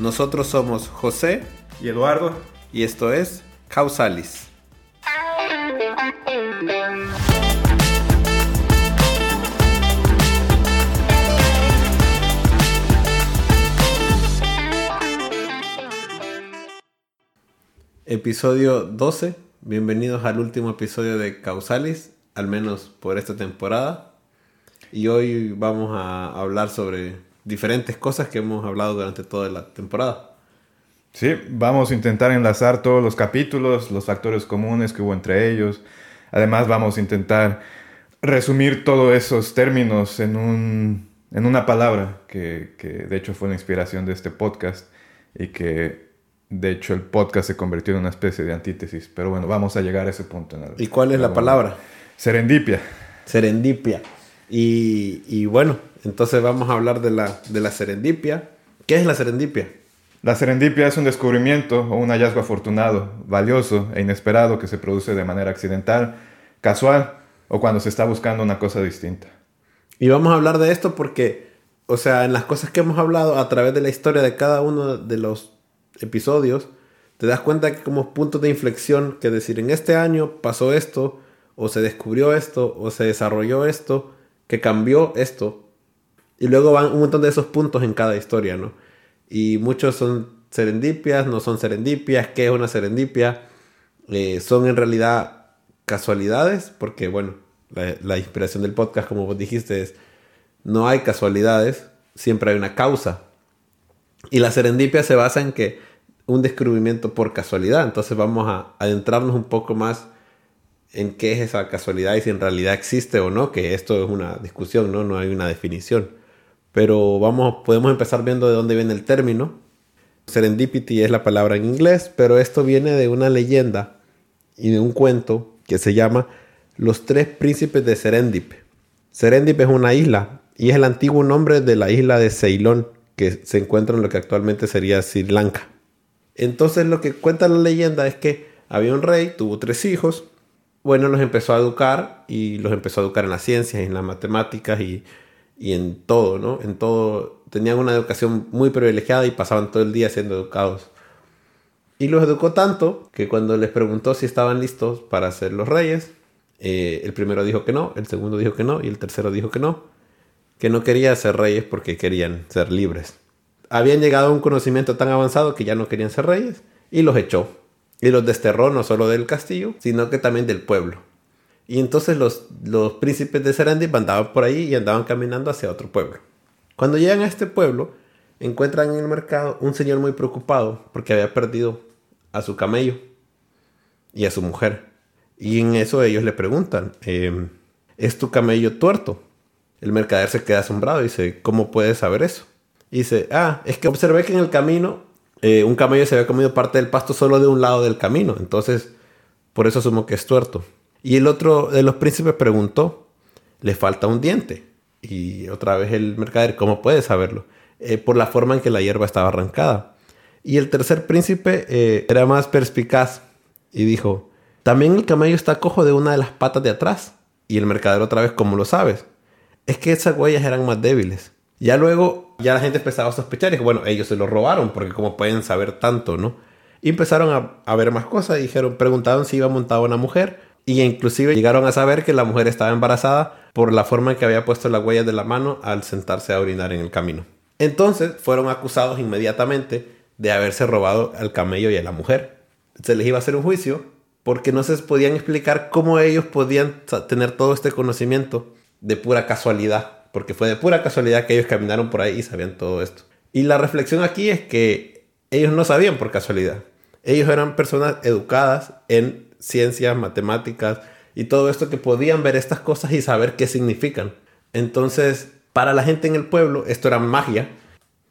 Nosotros somos José y Eduardo y esto es Causalis. Episodio 12. Bienvenidos al último episodio de Causalis, al menos por esta temporada. Y hoy vamos a hablar sobre diferentes cosas que hemos hablado durante toda la temporada. Sí, vamos a intentar enlazar todos los capítulos, los factores comunes que hubo entre ellos. Además, vamos a intentar resumir todos esos términos en, un, en una palabra que, que, de hecho fue la inspiración de este podcast y que de hecho el podcast se convirtió en una especie de antítesis. Pero bueno, vamos a llegar a ese punto. ¿Y cuál es la palabra? Serendipia. Serendipia. Y, y bueno, entonces vamos a hablar de la, de la serendipia. ¿Qué es la serendipia? La serendipia es un descubrimiento o un hallazgo afortunado, valioso e inesperado que se produce de manera accidental, casual o cuando se está buscando una cosa distinta. Y vamos a hablar de esto porque, o sea, en las cosas que hemos hablado a través de la historia de cada uno de los episodios, te das cuenta que como puntos de inflexión, que decir, en este año pasó esto, o se descubrió esto, o se desarrolló esto, que cambió esto, y luego van un montón de esos puntos en cada historia, ¿no? Y muchos son serendipias, no son serendipias, ¿qué es una serendipia? Eh, son en realidad casualidades, porque bueno, la, la, inspiración del podcast, como vos dijiste, es no hay casualidades, siempre hay una causa. Y la serendipia se basa en que un descubrimiento por casualidad, entonces vamos a adentrarnos un poco más en qué es esa casualidad y si en realidad existe o no, que esto es una discusión, ¿no? No hay una definición. Pero vamos, podemos empezar viendo de dónde viene el término. Serendipity es la palabra en inglés, pero esto viene de una leyenda y de un cuento que se llama Los tres príncipes de Serendip. Serendip es una isla y es el antiguo nombre de la isla de Ceilón, que se encuentra en lo que actualmente sería Sri Lanka. Entonces lo que cuenta la leyenda es que había un rey, tuvo tres hijos, bueno, los empezó a educar y los empezó a educar en las ciencias, en las matemáticas y y en todo, ¿no? En todo, tenían una educación muy privilegiada y pasaban todo el día siendo educados. Y los educó tanto que cuando les preguntó si estaban listos para ser los reyes, eh, el primero dijo que no, el segundo dijo que no y el tercero dijo que no, que no quería ser reyes porque querían ser libres. Habían llegado a un conocimiento tan avanzado que ya no querían ser reyes y los echó. Y los desterró no solo del castillo, sino que también del pueblo. Y entonces los, los príncipes de Serendip andaban por ahí y andaban caminando hacia otro pueblo. Cuando llegan a este pueblo, encuentran en el mercado un señor muy preocupado porque había perdido a su camello y a su mujer. Y en eso ellos le preguntan, em, ¿es tu camello tuerto? El mercader se queda asombrado y dice, ¿cómo puedes saber eso? Y dice, ah, es que observé que en el camino eh, un camello se había comido parte del pasto solo de un lado del camino, entonces por eso asumo que es tuerto. Y el otro de los príncipes preguntó, le falta un diente. Y otra vez el mercader, ¿cómo puede saberlo? Eh, por la forma en que la hierba estaba arrancada. Y el tercer príncipe eh, era más perspicaz y dijo, también el camello está cojo de una de las patas de atrás. Y el mercader otra vez, ¿cómo lo sabes? Es que esas huellas eran más débiles. Ya luego, ya la gente empezaba a sospechar y bueno, ellos se lo robaron porque como pueden saber tanto, ¿no? Y empezaron a, a ver más cosas y dijeron, preguntaron si iba montada una mujer y inclusive llegaron a saber que la mujer estaba embarazada por la forma en que había puesto las huellas de la mano al sentarse a orinar en el camino. Entonces fueron acusados inmediatamente de haberse robado al camello y a la mujer. Se les iba a hacer un juicio porque no se podían explicar cómo ellos podían tener todo este conocimiento de pura casualidad, porque fue de pura casualidad que ellos caminaron por ahí y sabían todo esto. Y la reflexión aquí es que ellos no sabían por casualidad. Ellos eran personas educadas en ciencias, matemáticas y todo esto que podían ver estas cosas y saber qué significan. Entonces, para la gente en el pueblo, esto era magia.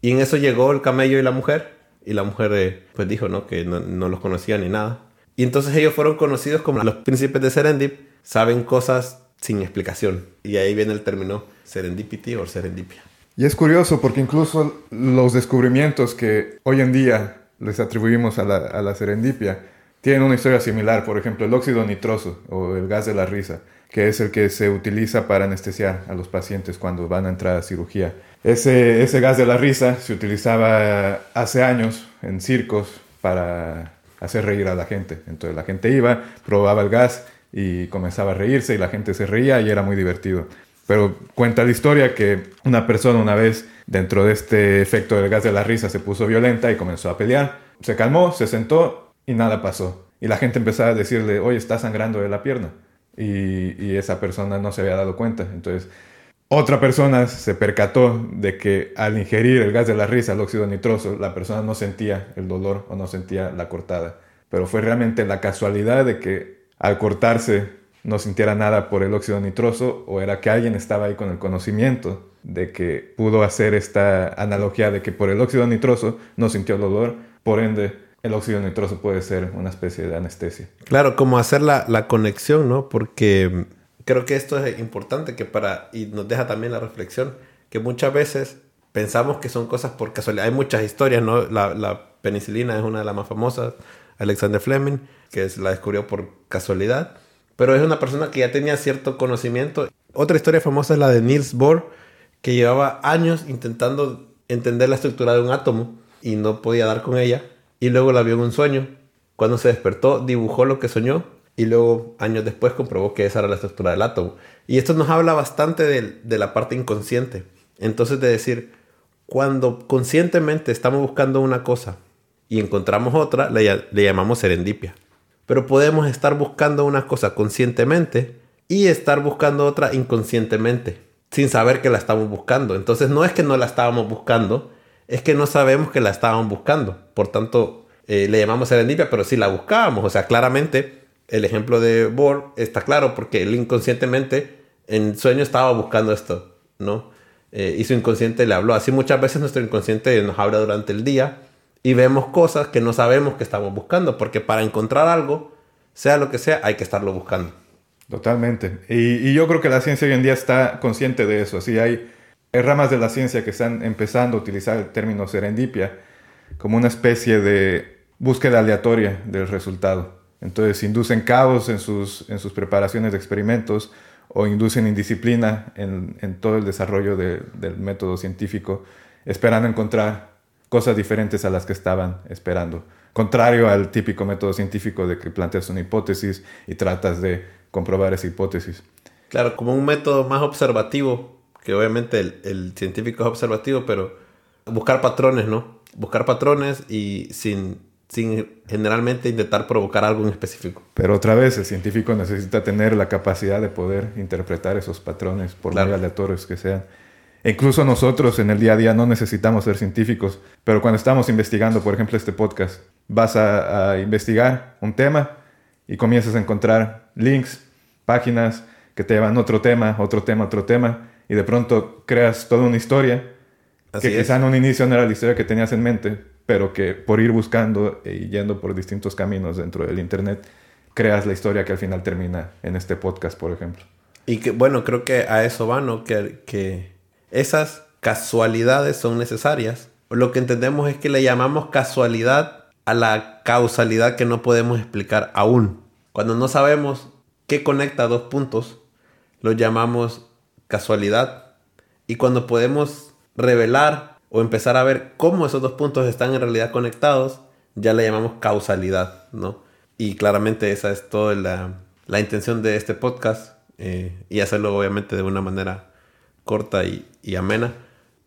Y en eso llegó el camello y la mujer Y la mujer eh, pues dijo, ¿no? Que no, no, los conocía ni nada. Y entonces ellos fueron conocidos como los príncipes de Serendip. Saben cosas sin explicación. Y ahí viene el término serendipity o serendipia. Y es curioso porque incluso los descubrimientos que hoy en día les atribuimos a la, a la serendipia tienen una historia similar. Por ejemplo, el óxido nitroso o el gas de la risa, que es el que se utiliza para anestesiar a los pacientes cuando van a entrar a cirugía. Ese, ese gas de la risa se utilizaba hace años en circos para hacer reír a la gente. Entonces la gente iba, probaba el gas y comenzaba a reírse y la gente se reía y era muy divertido. Pero cuenta la historia que una persona una vez dentro de este efecto del gas de la risa se puso violenta y comenzó a pelear. Se calmó, se sentó y nada pasó. Y la gente empezó a decirle, oye, está sangrando de la pierna. Y, y esa persona no se había dado cuenta. Entonces, otra persona se percató de que al ingerir el gas de la risa, el óxido nitroso, la persona no sentía el dolor o no sentía la cortada. Pero fue realmente la casualidad de que al cortarse no sintiera nada por el óxido nitroso o era que alguien estaba ahí con el conocimiento de que pudo hacer esta analogía de que por el óxido nitroso no sintió el dolor, por ende el óxido nitroso puede ser una especie de anestesia. Claro, como hacer la, la conexión, ¿no? Porque creo que esto es importante que para, y nos deja también la reflexión, que muchas veces pensamos que son cosas por casualidad. Hay muchas historias, ¿no? La, la penicilina es una de las más famosas, Alexander Fleming, que la descubrió por casualidad pero es una persona que ya tenía cierto conocimiento. Otra historia famosa es la de Niels Bohr, que llevaba años intentando entender la estructura de un átomo y no podía dar con ella. Y luego la vio en un sueño. Cuando se despertó, dibujó lo que soñó y luego años después comprobó que esa era la estructura del átomo. Y esto nos habla bastante de, de la parte inconsciente. Entonces de decir, cuando conscientemente estamos buscando una cosa y encontramos otra, le, le llamamos serendipia. Pero podemos estar buscando una cosa conscientemente y estar buscando otra inconscientemente, sin saber que la estamos buscando. Entonces no es que no la estábamos buscando, es que no sabemos que la estábamos buscando. Por tanto, eh, le llamamos serendipia, pero sí la buscábamos. O sea, claramente el ejemplo de Bohr está claro porque él inconscientemente en sueño estaba buscando esto, ¿no? Eh, y su inconsciente le habló. Así muchas veces nuestro inconsciente nos habla durante el día y vemos cosas que no sabemos que estamos buscando, porque para encontrar algo, sea lo que sea, hay que estarlo buscando. Totalmente. Y, yo creo que la ciencia hoy en día está consciente de eso. Así hay, ramas de la ciencia que están empezando a utilizar el término serendipia como una especie de búsqueda aleatoria del resultado. Entonces inducen caos en sus, en sus preparaciones de experimentos o inducen indisciplina en, en todo el desarrollo del método científico, esperando encontrar cosas diferentes a las que estaban esperando. Contrario al típico método científico de que planteas una hipótesis y tratas de comprobar esa hipótesis. Claro, como un método más observativo, que obviamente el, científico es observativo, pero buscar patrones, ¿no? Buscar patrones y sin, sin generalmente intentar provocar algo en específico. Pero otra vez, el científico necesita tener la capacidad de poder interpretar esos patrones, por muy aleatorios que sean. E incluso nosotros en el día a día no necesitamos ser científicos, pero cuando estamos investigando, por ejemplo, este podcast, vas a, investigar un tema y comienzas a encontrar links, páginas que te llevan a otro tema, otro tema, otro tema, y de pronto creas toda una historia que quizá en un inicio no era la historia que tenías en mente, pero que por ir buscando y yendo por distintos caminos dentro del Internet, creas la historia que al final termina en este podcast, por ejemplo. Y que, bueno, creo que a eso va, ¿no? Que, que esas casualidades son necesarias. Lo que entendemos es que le llamamos casualidad a la causalidad que no podemos explicar aún. Cuando no sabemos qué conecta dos puntos, lo llamamos casualidad. Y cuando podemos revelar o empezar a ver cómo esos dos puntos están en realidad conectados, ya le llamamos causalidad, ¿no? Y claramente esa es toda la, intención de este podcast eh, y hacerlo obviamente de una manera corta y, amena.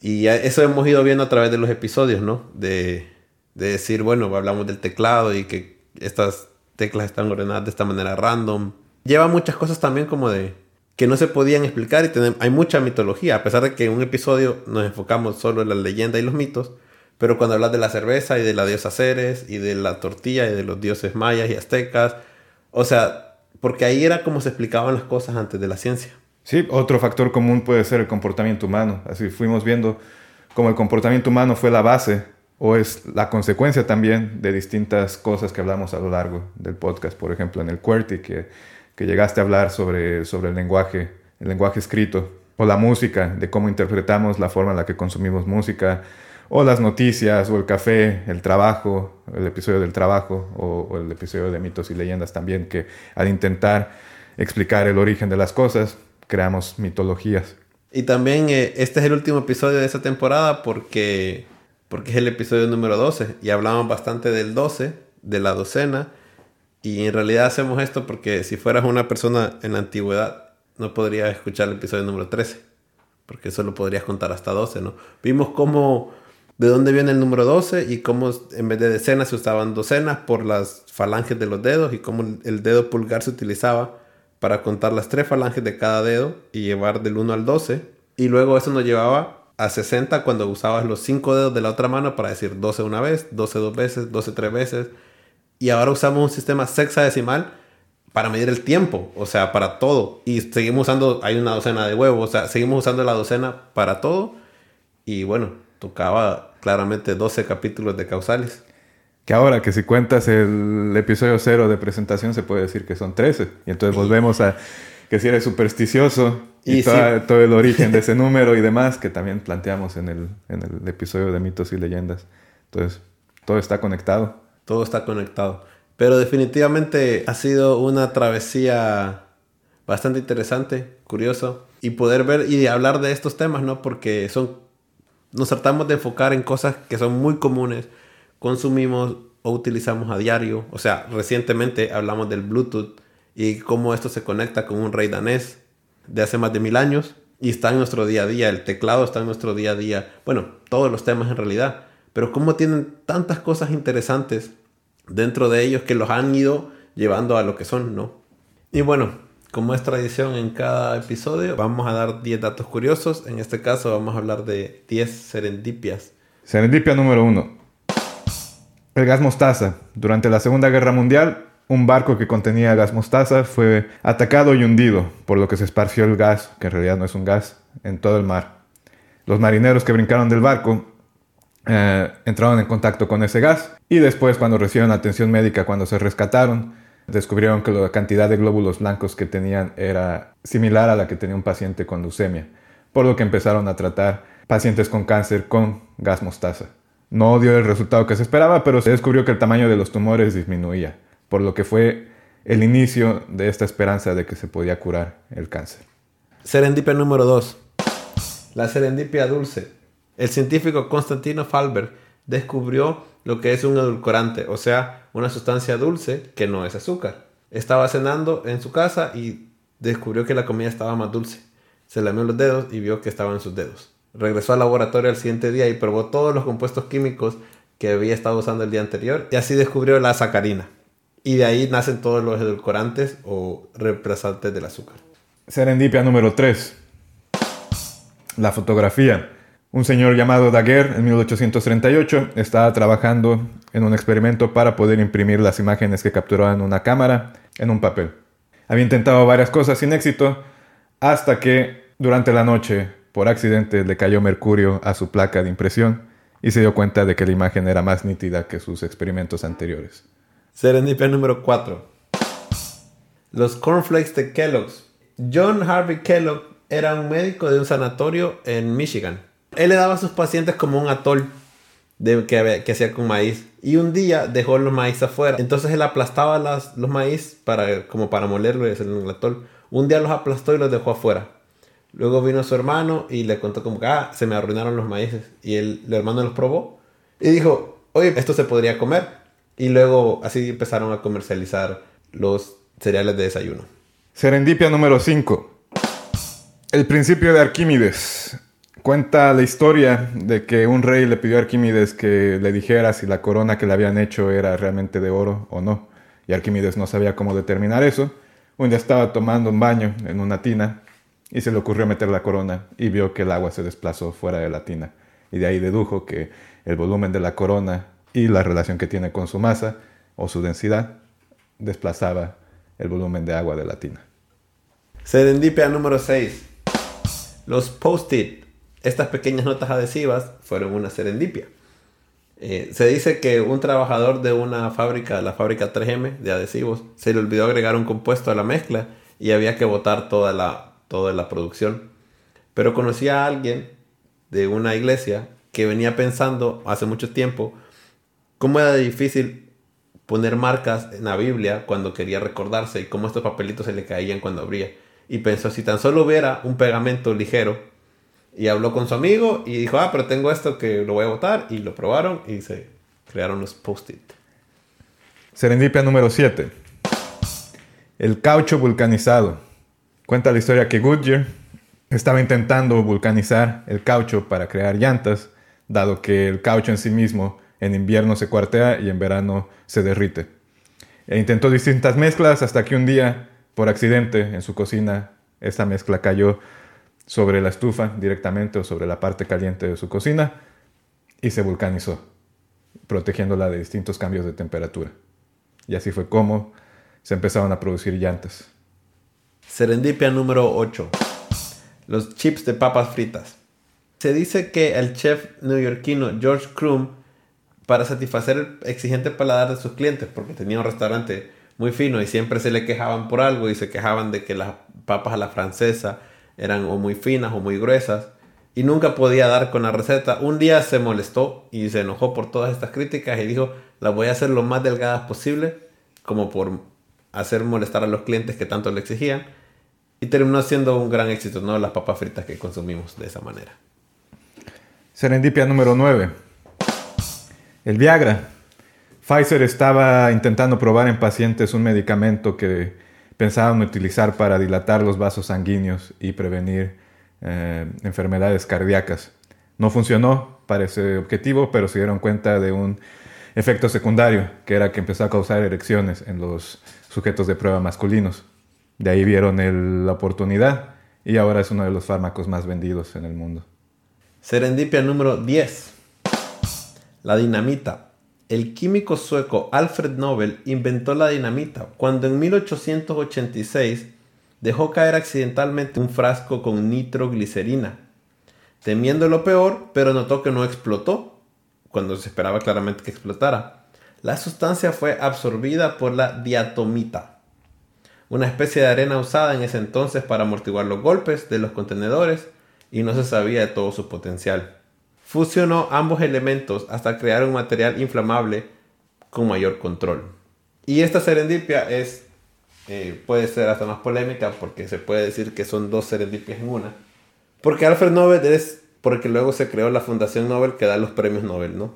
Y eso hemos ido viendo a través de los episodios, ¿no? De, decir, bueno, hablamos del teclado y que estas teclas están ordenadas de esta manera random. Lleva muchas cosas también como de que no se podían explicar y hay mucha mitología, a pesar de que en un episodio nos enfocamos solo en la leyenda y los mitos, pero cuando hablas de la cerveza y de la diosa Ceres y de la tortilla y de los dioses mayas y aztecas, o sea, porque ahí era como se explicaban las cosas antes de la ciencia. Sí, otro factor común puede ser el comportamiento humano. Así fuimos viendo cómo el comportamiento humano fue la base o es la consecuencia también de distintas cosas que hablamos a lo largo del podcast. Por ejemplo, en el QWERTY, que, que llegaste a hablar sobre, sobre el lenguaje, el lenguaje escrito, o la música, de cómo interpretamos la forma en la que consumimos música, o las noticias, o el café, el trabajo, el episodio del trabajo, o, el episodio de mitos y leyendas también, que al intentar explicar el origen de las cosas, creamos mitologías. Y también eh, este es el último episodio de esta temporada porque, porque es el episodio número 12 y hablamos bastante del 12, de la docena. Y en realidad hacemos esto porque si fueras una persona en la antigüedad no podrías escuchar el episodio número 13, porque solo podrías contar hasta 12, ¿no? Vimos cómo, de dónde viene el número 12 y cómo en vez de decenas se usaban docenas por las falanges de los dedos y cómo el dedo pulgar se utilizaba para contar las tres falanges de cada dedo y llevar del 1 al 12. Y luego eso nos llevaba a 60 cuando usabas los cinco dedos de la otra mano para decir 12 una vez, 12 dos veces, 12 tres veces. Y ahora usamos un sistema sexadecimal para medir el tiempo, o sea, para todo. Y seguimos usando, hay una docena de huevos, o sea, seguimos usando la docena para todo. Y bueno, tocaba claramente 12 capítulos de causales. Que ahora que si cuentas el episodio cero de presentación se puede decir que son 13. Y entonces volvemos a que si eres supersticioso y, todo el origen de ese número y demás que también planteamos en el, en el episodio de mitos y leyendas. Entonces, todo está conectado. Todo está conectado. Pero definitivamente ha sido una travesía bastante interesante, curioso. Y poder ver y hablar de estos temas, ¿no? Porque son... Nos tratamos de enfocar en cosas que son muy comunes consumimos o utilizamos a diario. O sea, recientemente hablamos del Bluetooth y cómo esto se conecta con un rey danés de hace más de mil años y está en nuestro día a día. El teclado está en nuestro día a día. Bueno, todos los temas en realidad. Pero cómo tienen tantas cosas interesantes dentro de ellos que los han ido llevando a lo que son, ¿no? Y bueno, como es tradición en cada episodio, vamos a dar 10 datos curiosos. En este caso vamos a hablar de 10 serendipias. Serendipia número 1. El gas mostaza. Durante la Segunda Guerra Mundial, un barco que contenía gas mostaza fue atacado y hundido, por lo que se esparció el gas, que en realidad no es un gas, en todo el mar. Los marineros que brincaron del barco eh, entraron en contacto con ese gas y después cuando recibieron atención médica, cuando se rescataron, descubrieron que la cantidad de glóbulos blancos que tenían era similar a la que tenía un paciente con leucemia, por lo que empezaron a tratar pacientes con cáncer con gas mostaza. No dio el resultado que se esperaba, pero se descubrió que el tamaño de los tumores disminuía, por lo que fue el inicio de esta esperanza de que se podía curar el cáncer. Serendipia número 2. La serendipia dulce. El científico Constantino Falber descubrió lo que es un edulcorante, o sea, una sustancia dulce que no es azúcar. Estaba cenando en su casa y descubrió que la comida estaba más dulce. Se lamió los dedos y vio que estaba en sus dedos. Regresó al laboratorio al siguiente día y probó todos los compuestos químicos que había estado usando el día anterior y así descubrió la sacarina. Y de ahí nacen todos los edulcorantes o reemplazantes del azúcar. Serendipia número 3. La fotografía. Un señor llamado Daguerre en 1838 estaba trabajando en un experimento para poder imprimir las imágenes que capturaba en una cámara en un papel. Había intentado varias cosas sin éxito hasta que durante la noche por accidente le cayó mercurio a su placa de impresión y se dio cuenta de que la imagen era más nítida que sus experimentos anteriores. Serendipia número 4. Los cornflakes de Kellogg's. John Harvey Kellogg era un médico de un sanatorio en Michigan. Él le daba a sus pacientes como un atol de, que, que hacía con maíz. Y un día dejó los maíz afuera. Entonces él aplastaba las, los maíz para, como para molerlos en el atol. Un día los aplastó y los dejó afuera. Luego vino su hermano y le contó como que, ah, se me arruinaron los maíces. Y el, hermano los probó y dijo, oye, esto se podría comer. Y luego así empezaron a comercializar los cereales de desayuno. Serendipia número 5. El principio de Arquímedes. Cuenta la historia de que un rey le pidió a Arquímedes que le dijera si la corona que le habían hecho era realmente de oro o no. Y Arquímedes no sabía cómo determinar eso. Un día estaba tomando un baño en una tina y se le ocurrió meter la corona y vio que el agua se desplazó fuera de la tina. Y de ahí dedujo que el volumen de la corona y la relación que tiene con su masa o su densidad desplazaba el volumen de agua de la tina. Serendipia número 6. Los post-it, estas pequeñas notas adhesivas, fueron una serendipia. Eh, se dice que un trabajador de una fábrica, la fábrica 3M de adhesivos, se le olvidó agregar un compuesto a la mezcla y había que botar toda la, toda la producción. Pero conocí a alguien de una iglesia que venía pensando hace mucho tiempo cómo era difícil poner marcas en la Biblia cuando quería recordarse y cómo estos papelitos se le caían cuando abría. Y pensó, si tan solo hubiera un pegamento ligero, y habló con su amigo y dijo, ah, pero tengo esto que lo voy a votar. Y lo probaron y se crearon los post-it. Serendipia número 7. El caucho vulcanizado. Cuenta la historia que Goodyear estaba intentando vulcanizar el caucho para crear llantas, dado que el caucho en sí mismo en invierno se cuartea y en verano se derrite. E intentó distintas mezclas hasta que un día, por accidente, en su cocina, esta mezcla cayó sobre la estufa directamente o sobre la parte caliente de su cocina y se vulcanizó, protegiéndola de distintos cambios de temperatura. Y así fue como se empezaron a producir llantas. Serendipia número 8. Los chips de papas fritas. Se dice que el chef neoyorquino George Crum, para satisfacer el exigente paladar de sus clientes, porque tenía un restaurante muy fino y siempre se le quejaban por algo y se quejaban de que las papas a la francesa eran o muy finas o muy gruesas y nunca podía dar con la receta. Un día se molestó y se enojó por todas estas críticas y dijo, las voy a hacer lo más delgadas posible, como por hacer molestar a los clientes que tanto le exigían. Y terminó siendo un gran éxito, ¿no? Las papas fritas que consumimos de esa manera. Serendipia número 9. El Viagra. Pfizer estaba intentando probar en pacientes un medicamento que pensaban utilizar para dilatar los vasos sanguíneos y prevenir eh, enfermedades cardíacas. No funcionó para ese objetivo, pero se dieron cuenta de un efecto secundario, que era que empezó a causar erecciones en los sujetos de prueba masculinos. De ahí vieron la oportunidad y ahora es uno de los fármacos más vendidos en el mundo. Serendipia número 10. La dinamita el químico sueco Alfred Nobel inventó la dinamita cuando en 1886 dejó caer accidentalmente un frasco con nitroglicerina. Temiendo lo peor, pero notó que no explotó, cuando se esperaba claramente que explotara. La sustancia fue absorbida por la diatomita, una especie de arena usada en ese entonces para amortiguar los golpes de los contenedores y no se sabía de todo su potencial fusionó ambos elementos hasta crear un material inflamable con mayor control. Y esta serendipia es, eh, puede ser hasta más polémica porque se puede decir que son dos serendipias en una. Porque Alfred Nobel es porque luego se creó la Fundación Nobel que da los premios Nobel, ¿no?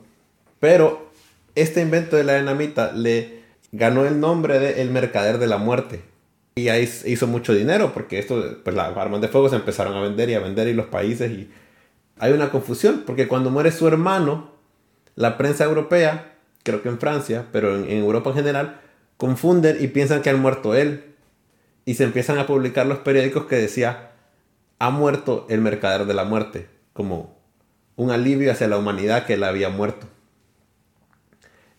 Pero este invento de la dinamita le ganó el nombre de El Mercader de la Muerte. Y ahí hizo mucho dinero porque esto, pues las armas de fuego se empezaron a vender y a vender y los países y hay una confusión, porque cuando muere su hermano, la prensa europea, creo que en Francia, pero en, Europa en general, confunden y piensan que ha muerto él. Y se empiezan a publicar los periódicos que decía, ha muerto el mercader de la muerte, como un alivio hacia la humanidad que él había muerto.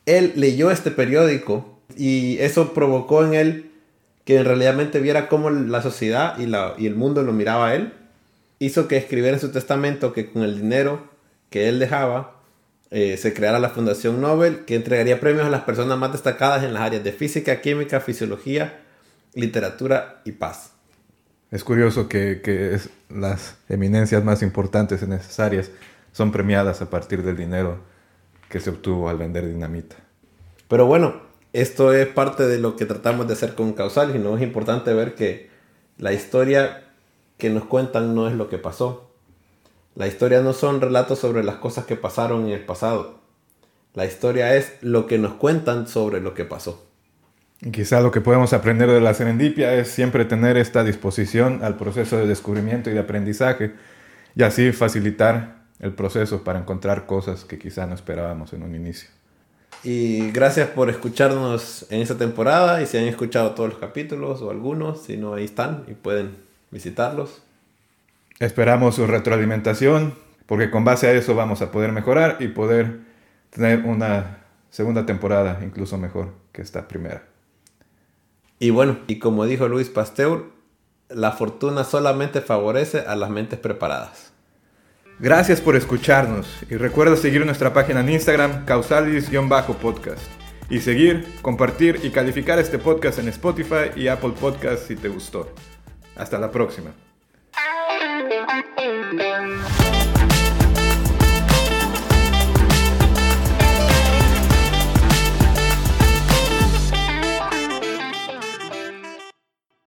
Él leyó este periódico y eso provocó en él que en realidad viera cómo la sociedad y, y el mundo lo miraba a él hizo que escribiera en su testamento que con el dinero que él dejaba eh, se creara la Fundación Nobel que entregaría premios a las personas más destacadas en las áreas de física, química, fisiología, literatura y paz. Es curioso que, las eminencias más importantes y necesarias son premiadas a partir del dinero que se obtuvo al vender dinamita. Pero bueno, esto es parte de lo que tratamos de hacer con Causal y no es importante ver que la historia que nos cuentan no es lo que pasó. La historia no son relatos sobre las cosas que pasaron en el pasado. La historia es lo que nos cuentan sobre lo que pasó. quizá lo que podemos aprender de la serendipia es siempre tener esta disposición al proceso de descubrimiento y de aprendizaje y así facilitar el proceso para encontrar cosas que quizá no esperábamos en un inicio. Y gracias por escucharnos en esta temporada y si han escuchado todos los capítulos o algunos, si no ahí están y pueden visitarlos. Esperamos su retroalimentación, porque con base a eso vamos a poder mejorar y poder tener una segunda temporada incluso mejor que esta primera. Y bueno, y como dijo Luis Pasteur, la fortuna solamente favorece a las mentes preparadas. Gracias por escucharnos y recuerda seguir nuestra página en Instagram causalis-podcast y seguir, compartir y calificar este podcast en Spotify y Apple Podcast si te gustó. Hasta la próxima.